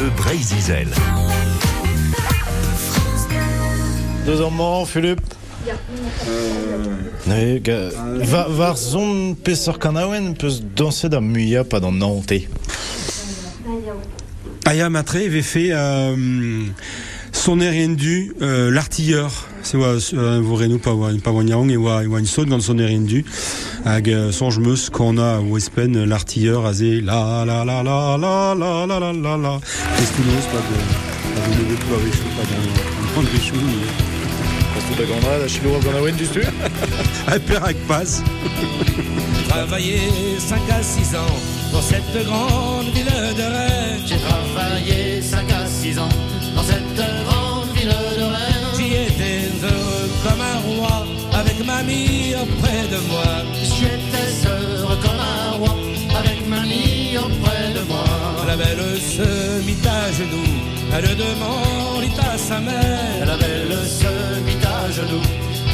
Bleu Breizizel. Deux Mann, Philipp. Ja. Äh, nee, ge, war, war son Pesser kanaoen peus danse da muia pa an Nante. Aya Matre avait fait euh, son erendu euh, l'artilleur. C'est ouais, euh, vous pas pas et une saute dans son erendu hag euh, songe meus qu'on a au Espen l'artilleur azé la la la la la la la la la la que nous pas de pas de tout avec pas dans dans des choux Kostu da gana, da chilo a kanaouen justu à Perac passe Travaillé 5 à 6 ans dans cette grande ville de Rennes. J'ai travaillé 5 à 6 ans dans cette grande ville de Rennes. J'y étais heureux comme un roi, avec mamie auprès de moi. J'étais heureux comme un roi, avec mamie auprès de moi. La belle se mit à genoux, elle demandit à sa mère. La belle se mit à genoux,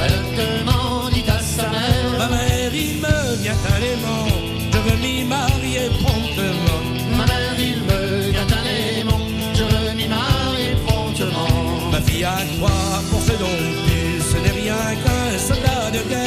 elle demandit à sa mère. Ma mère, il me vient à l'aimant, je veux m'y marier promptement. Ma mère, il me vient à l'aimant, je veux m'y marier promptement. Ma fille, à toi, pour ce don like us another day.